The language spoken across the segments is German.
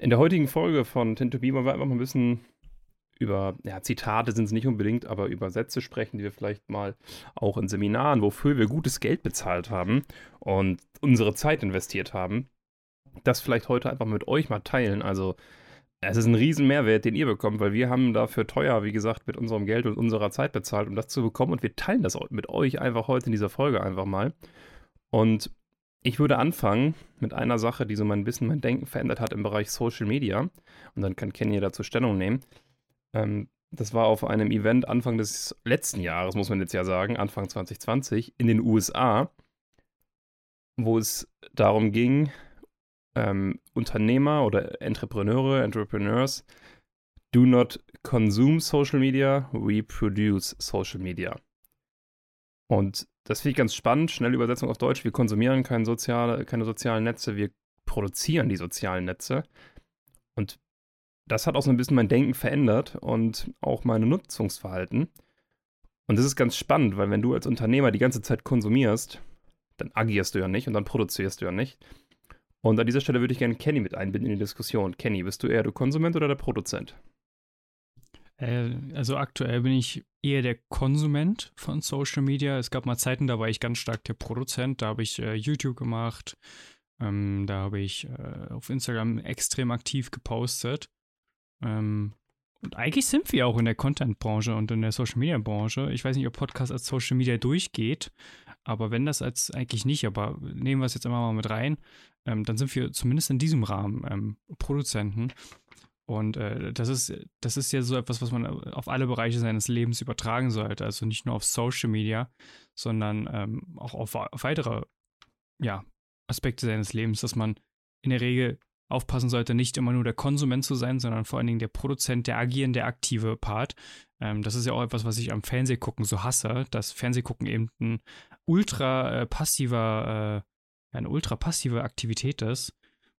In der heutigen Folge von Tend2Be wollen wir einfach mal ein bisschen über, ja, Zitate sind es nicht unbedingt, aber über Sätze sprechen, die wir vielleicht mal auch in Seminaren, wofür wir gutes Geld bezahlt haben und unsere Zeit investiert haben, das vielleicht heute einfach mit euch mal teilen. Also es ist ein riesen Mehrwert, den ihr bekommt, weil wir haben dafür teuer, wie gesagt, mit unserem Geld und unserer Zeit bezahlt, um das zu bekommen. Und wir teilen das mit euch einfach heute in dieser Folge einfach mal. Und ich würde anfangen mit einer Sache, die so mein Wissen, mein Denken verändert hat im Bereich Social Media. Und dann kann Kenny dazu Stellung nehmen. Ähm, das war auf einem Event Anfang des letzten Jahres, muss man jetzt ja sagen, Anfang 2020, in den USA, wo es darum ging, ähm, Unternehmer oder Entrepreneure, Entrepreneurs, do not consume Social Media, we produce Social Media. Und das finde ich ganz spannend. Schnelle Übersetzung auf Deutsch. Wir konsumieren keine, soziale, keine sozialen Netze, wir produzieren die sozialen Netze. Und das hat auch so ein bisschen mein Denken verändert und auch mein Nutzungsverhalten. Und das ist ganz spannend, weil wenn du als Unternehmer die ganze Zeit konsumierst, dann agierst du ja nicht und dann produzierst du ja nicht. Und an dieser Stelle würde ich gerne Kenny mit einbinden in die Diskussion. Kenny, bist du eher der Konsument oder der Produzent? Äh, also aktuell bin ich eher der Konsument von Social Media. Es gab mal Zeiten, da war ich ganz stark der Produzent. Da habe ich äh, YouTube gemacht. Ähm, da habe ich äh, auf Instagram extrem aktiv gepostet. Ähm, und eigentlich sind wir auch in der Content-Branche und in der Social-Media-Branche. Ich weiß nicht, ob Podcast als Social Media durchgeht, aber wenn das als eigentlich nicht, aber nehmen wir es jetzt immer mal mit rein, ähm, dann sind wir zumindest in diesem Rahmen ähm, Produzenten. Und äh, das, ist, das ist ja so etwas, was man auf alle Bereiche seines Lebens übertragen sollte. Also nicht nur auf Social Media, sondern ähm, auch auf, auf weitere ja, Aspekte seines Lebens, dass man in der Regel aufpassen sollte, nicht immer nur der Konsument zu sein, sondern vor allen Dingen der Produzent, der agierende, aktive Part. Ähm, das ist ja auch etwas, was ich am Fernsehgucken so hasse, dass Fernsehgucken eben ein ultra äh, passiver, äh, eine ultra passive Aktivität ist,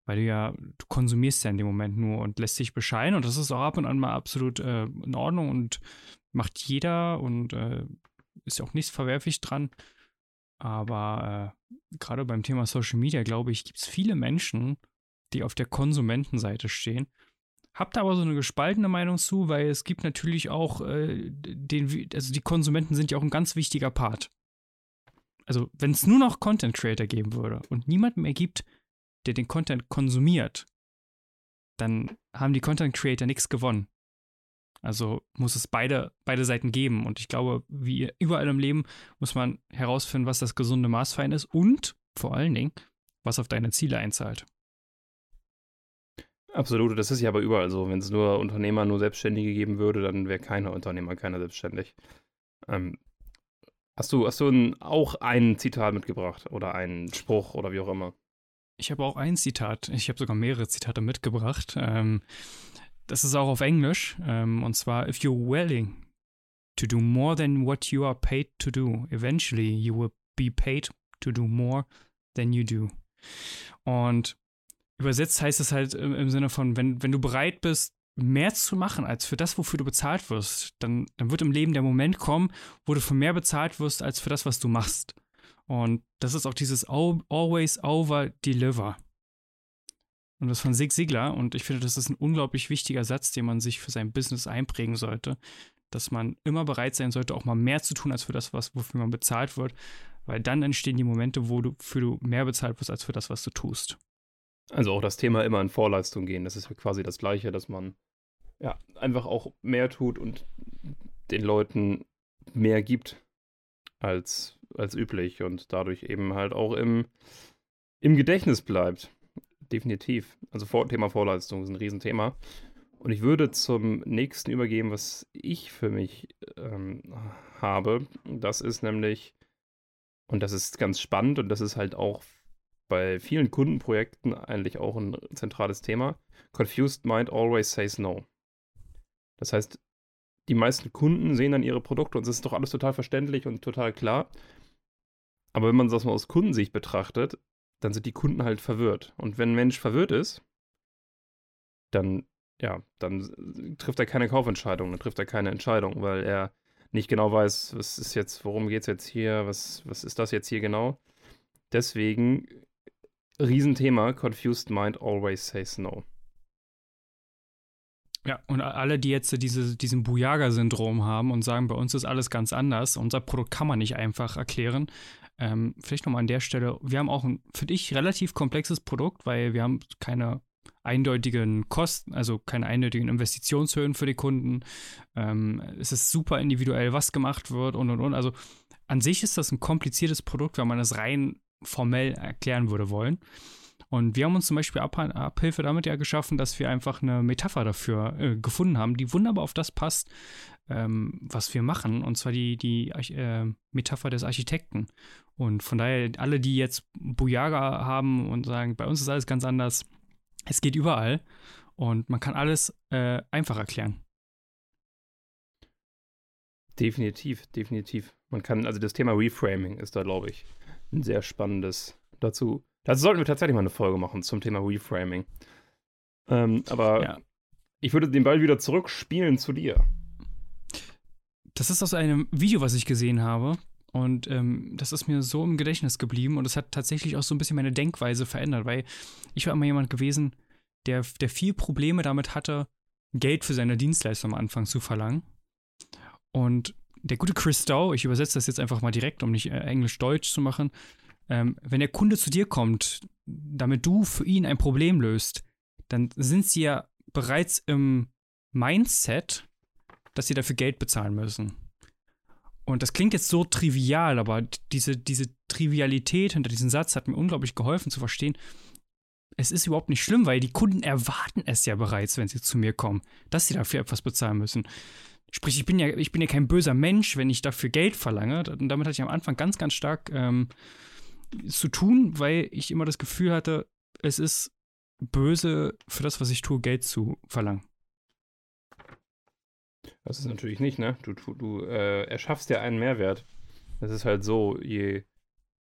weil du ja, du konsumierst ja in dem Moment nur und lässt dich bescheiden und das ist auch ab und an mal absolut äh, in Ordnung und macht jeder und äh, ist ja auch nichts verwerflich dran. Aber äh, gerade beim Thema Social Media, glaube ich, gibt es viele Menschen, die auf der Konsumentenseite stehen. Habt aber so eine gespaltene Meinung zu, weil es gibt natürlich auch äh, den, also die Konsumenten sind ja auch ein ganz wichtiger Part. Also, wenn es nur noch Content Creator geben würde und niemand mehr gibt, der den Content konsumiert, dann haben die Content Creator nichts gewonnen. Also muss es beide, beide Seiten geben. Und ich glaube, wie überall im Leben muss man herausfinden, was das gesunde Maß fein ist und vor allen Dingen, was auf deine Ziele einzahlt. Absolut, das ist ja aber überall so. Wenn es nur Unternehmer, nur Selbstständige geben würde, dann wäre keiner Unternehmer, keiner selbstständig. Ähm, hast du, hast du ein, auch ein Zitat mitgebracht oder einen Spruch oder wie auch immer? Ich habe auch ein Zitat. Ich habe sogar mehrere Zitate mitgebracht. Ähm, das ist auch auf Englisch. Ähm, und zwar, if you're willing to do more than what you are paid to do, eventually you will be paid to do more than you do. Und Übersetzt heißt es halt im, Sinne von, wenn, wenn du bereit bist, mehr zu machen als für das, wofür du bezahlt wirst, dann, dann wird im Leben der Moment kommen, wo du für mehr bezahlt wirst als für das, was du machst. Und das ist auch dieses Always Over Deliver. Und das von Sig Sigler. Und ich finde, das ist ein unglaublich wichtiger Satz, den man sich für sein Business einprägen sollte. Dass man immer bereit sein sollte, auch mal mehr zu tun als für das, was, wofür man bezahlt wird. Weil dann entstehen die Momente, wo du für du mehr bezahlt wirst als für das, was du tust. Also auch das Thema immer in Vorleistung gehen, das ist ja quasi das Gleiche, dass man ja einfach auch mehr tut und den Leuten mehr gibt als, als üblich und dadurch eben halt auch im, im Gedächtnis bleibt. Definitiv. Also vor, Thema Vorleistung ist ein Riesenthema. Und ich würde zum nächsten übergeben, was ich für mich ähm, habe. Das ist nämlich, und das ist ganz spannend und das ist halt auch bei vielen Kundenprojekten eigentlich auch ein zentrales Thema. Confused Mind always says no. Das heißt, die meisten Kunden sehen dann ihre Produkte und es ist doch alles total verständlich und total klar. Aber wenn man das mal aus Kundensicht betrachtet, dann sind die Kunden halt verwirrt. Und wenn ein Mensch verwirrt ist, dann, ja, dann trifft er keine Kaufentscheidung, dann trifft er keine Entscheidung, weil er nicht genau weiß, was ist jetzt, worum geht es jetzt hier, was, was ist das jetzt hier genau. Deswegen Riesenthema, Confused Mind always says no. Ja, und alle, die jetzt diese, diesen Bujaga-Syndrom haben und sagen, bei uns ist alles ganz anders, unser Produkt kann man nicht einfach erklären. Ähm, vielleicht nochmal an der Stelle, wir haben auch ein, für dich, relativ komplexes Produkt, weil wir haben keine eindeutigen Kosten, also keine eindeutigen Investitionshöhen für die Kunden. Ähm, es ist super individuell, was gemacht wird und und und. Also an sich ist das ein kompliziertes Produkt, wenn man es rein formell erklären würde wollen. Und wir haben uns zum Beispiel Ab Abhilfe damit ja geschaffen, dass wir einfach eine Metapher dafür äh, gefunden haben, die wunderbar auf das passt, ähm, was wir machen. Und zwar die, die äh, Metapher des Architekten. Und von daher, alle, die jetzt Bujaga haben und sagen, bei uns ist alles ganz anders, es geht überall und man kann alles äh, einfach erklären. Definitiv, definitiv. Man kann, also das Thema Reframing ist da, glaube ich, ein sehr spannendes dazu. Dazu sollten wir tatsächlich mal eine Folge machen zum Thema Reframing. Ähm, aber ja. ich würde den Ball wieder zurückspielen zu dir. Das ist aus einem Video, was ich gesehen habe. Und ähm, das ist mir so im Gedächtnis geblieben und es hat tatsächlich auch so ein bisschen meine Denkweise verändert, weil ich war immer jemand gewesen, der, der viel Probleme damit hatte, Geld für seine Dienstleistung am Anfang zu verlangen. Und der gute Chris Dow, ich übersetze das jetzt einfach mal direkt, um nicht äh, Englisch-Deutsch zu machen, ähm, wenn der Kunde zu dir kommt, damit du für ihn ein Problem löst, dann sind sie ja bereits im Mindset, dass sie dafür Geld bezahlen müssen. Und das klingt jetzt so trivial, aber diese, diese Trivialität hinter diesem Satz hat mir unglaublich geholfen zu verstehen, es ist überhaupt nicht schlimm, weil die Kunden erwarten es ja bereits, wenn sie zu mir kommen, dass sie dafür etwas bezahlen müssen. Sprich, ich bin ja, ich bin ja kein böser Mensch, wenn ich dafür Geld verlange. Und damit hatte ich am Anfang ganz, ganz stark ähm, zu tun, weil ich immer das Gefühl hatte, es ist böse für das, was ich tue, Geld zu verlangen. Das ist natürlich nicht, ne? Du, du, äh, erschaffst ja einen Mehrwert. Es ist halt so, je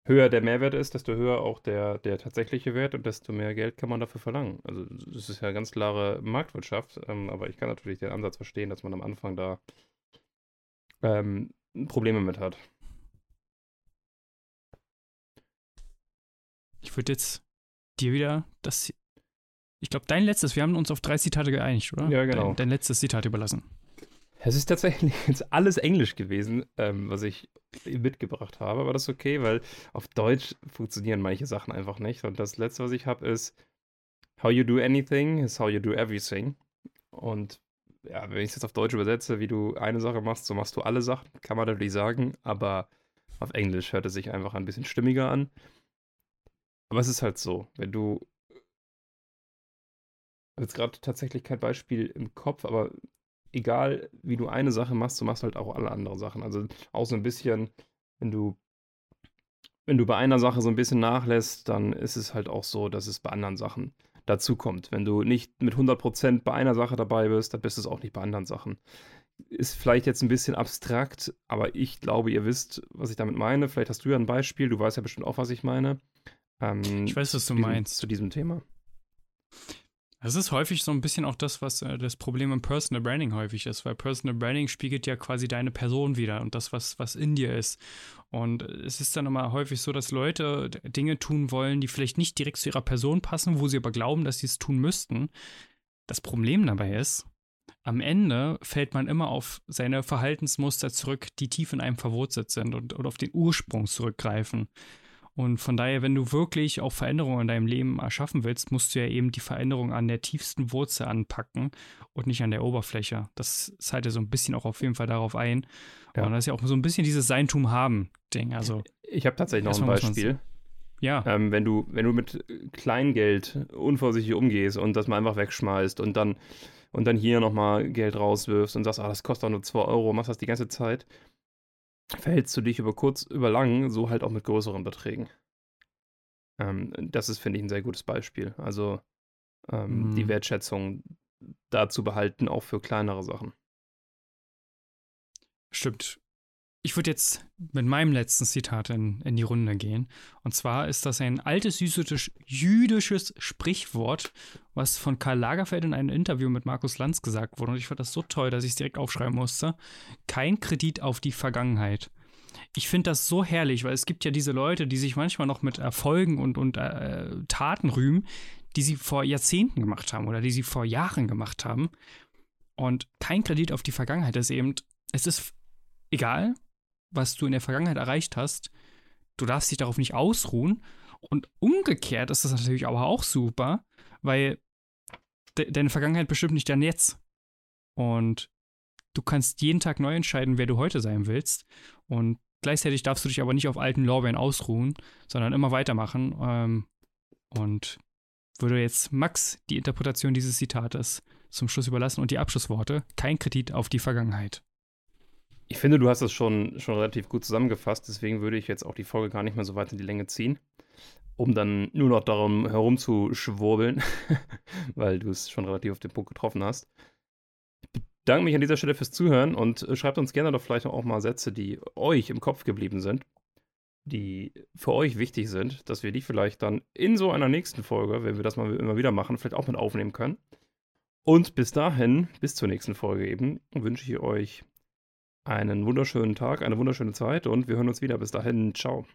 höher der Mehrwert ist, desto höher auch der, der tatsächliche Wert und desto mehr Geld kann man dafür verlangen. Also das ist ja ganz klare Marktwirtschaft, ähm, aber ich kann natürlich den Ansatz verstehen, dass man am Anfang da ähm, Probleme mit hat. Ich würde jetzt dir wieder das. Ich glaube, dein letztes, wir haben uns auf drei Zitate geeinigt, oder? Ja, genau. Dein, dein letztes Zitat überlassen. Es ist tatsächlich jetzt alles Englisch gewesen, ähm, was ich mitgebracht habe, aber das ist okay, weil auf Deutsch funktionieren manche Sachen einfach nicht. Und das letzte, was ich habe, ist How you do anything is how you do everything. Und ja, wenn ich es jetzt auf Deutsch übersetze, wie du eine Sache machst, so machst du alle Sachen, kann man natürlich sagen, aber auf Englisch hört es sich einfach ein bisschen stimmiger an. Aber es ist halt so, wenn du jetzt gerade tatsächlich kein Beispiel im Kopf, aber egal wie du eine Sache machst, du machst halt auch alle anderen Sachen. Also auch so ein bisschen, wenn du, wenn du bei einer Sache so ein bisschen nachlässt, dann ist es halt auch so, dass es bei anderen Sachen dazu kommt. Wenn du nicht mit 100% bei einer Sache dabei bist, dann bist du es auch nicht bei anderen Sachen. Ist vielleicht jetzt ein bisschen abstrakt, aber ich glaube, ihr wisst, was ich damit meine. Vielleicht hast du ja ein Beispiel, du weißt ja bestimmt auch, was ich meine. Ähm, ich weiß, was du diesem, meinst. Zu diesem Thema. Das ist häufig so ein bisschen auch das, was äh, das Problem im Personal Branding häufig ist, weil Personal Branding spiegelt ja quasi deine Person wieder und das, was, was in dir ist. Und es ist dann immer häufig so, dass Leute Dinge tun wollen, die vielleicht nicht direkt zu ihrer Person passen, wo sie aber glauben, dass sie es tun müssten. Das Problem dabei ist, am Ende fällt man immer auf seine Verhaltensmuster zurück, die tief in einem verwurzelt sind und, und auf den Ursprung zurückgreifen. Und von daher, wenn du wirklich auch Veränderungen in deinem Leben erschaffen willst, musst du ja eben die Veränderung an der tiefsten Wurzel anpacken und nicht an der Oberfläche. Das zahlt ja so ein bisschen auch auf jeden Fall darauf ein. Ja. Und das ist ja auch so ein bisschen dieses Seintum haben Ding. Also ich habe tatsächlich noch ein Beispiel. Ja. Ähm, wenn du wenn du mit Kleingeld unvorsichtig umgehst und das mal einfach wegschmeißt und dann und dann hier nochmal Geld rauswirfst und sagst, ah, das kostet doch nur 2 Euro, machst das die ganze Zeit, verhältst du dich über kurz, über lang, so halt auch mit größeren Beträgen. Ähm, das ist, finde ich, ein sehr gutes Beispiel. Also ähm, mhm. die Wertschätzung da zu behalten, auch für kleinere Sachen. Stimmt. Ich würde jetzt mit meinem letzten Zitat in, in die Runde gehen. Und zwar ist das ein altes jüdisches Sprichwort, was von Karl Lagerfeld in einem Interview mit Markus Lanz gesagt wurde. Und ich fand das so toll, dass ich es direkt aufschreiben musste. Kein Kredit auf die Vergangenheit. Ich finde das so herrlich, weil es gibt ja diese Leute, die sich manchmal noch mit Erfolgen und, und äh, Taten rühmen, die sie vor Jahrzehnten gemacht haben oder die sie vor Jahren gemacht haben. Und kein Kredit auf die Vergangenheit ist eben, es ist egal, was du in der Vergangenheit erreicht hast, du darfst dich darauf nicht ausruhen. Und umgekehrt ist das natürlich aber auch super, weil de deine Vergangenheit bestimmt nicht dein Jetzt. Und du kannst jeden Tag neu entscheiden, wer du heute sein willst. Und gleichzeitig darfst du dich aber nicht auf alten Lorbeeren ausruhen, sondern immer weitermachen. Ähm, und würde jetzt Max die Interpretation dieses Zitates zum Schluss überlassen und die Abschlussworte. Kein Kredit auf die Vergangenheit. Ich finde, du hast es schon, schon relativ gut zusammengefasst, deswegen würde ich jetzt auch die Folge gar nicht mehr so weit in die Länge ziehen, um dann nur noch darum herumzuschwurbeln, weil du es schon relativ auf den Punkt getroffen hast. Ich bedanke mich an dieser Stelle fürs Zuhören und äh, schreibt uns gerne doch vielleicht auch mal Sätze, die euch im Kopf geblieben sind, die für euch wichtig sind, dass wir die vielleicht dann in so einer nächsten Folge, wenn wir das mal immer wieder machen, vielleicht auch mit aufnehmen können. Und bis dahin, bis zur nächsten Folge eben, wünsche ich euch einen wunderschönen Tag, eine wunderschöne Zeit und wir hören uns wieder. Bis dahin, ciao.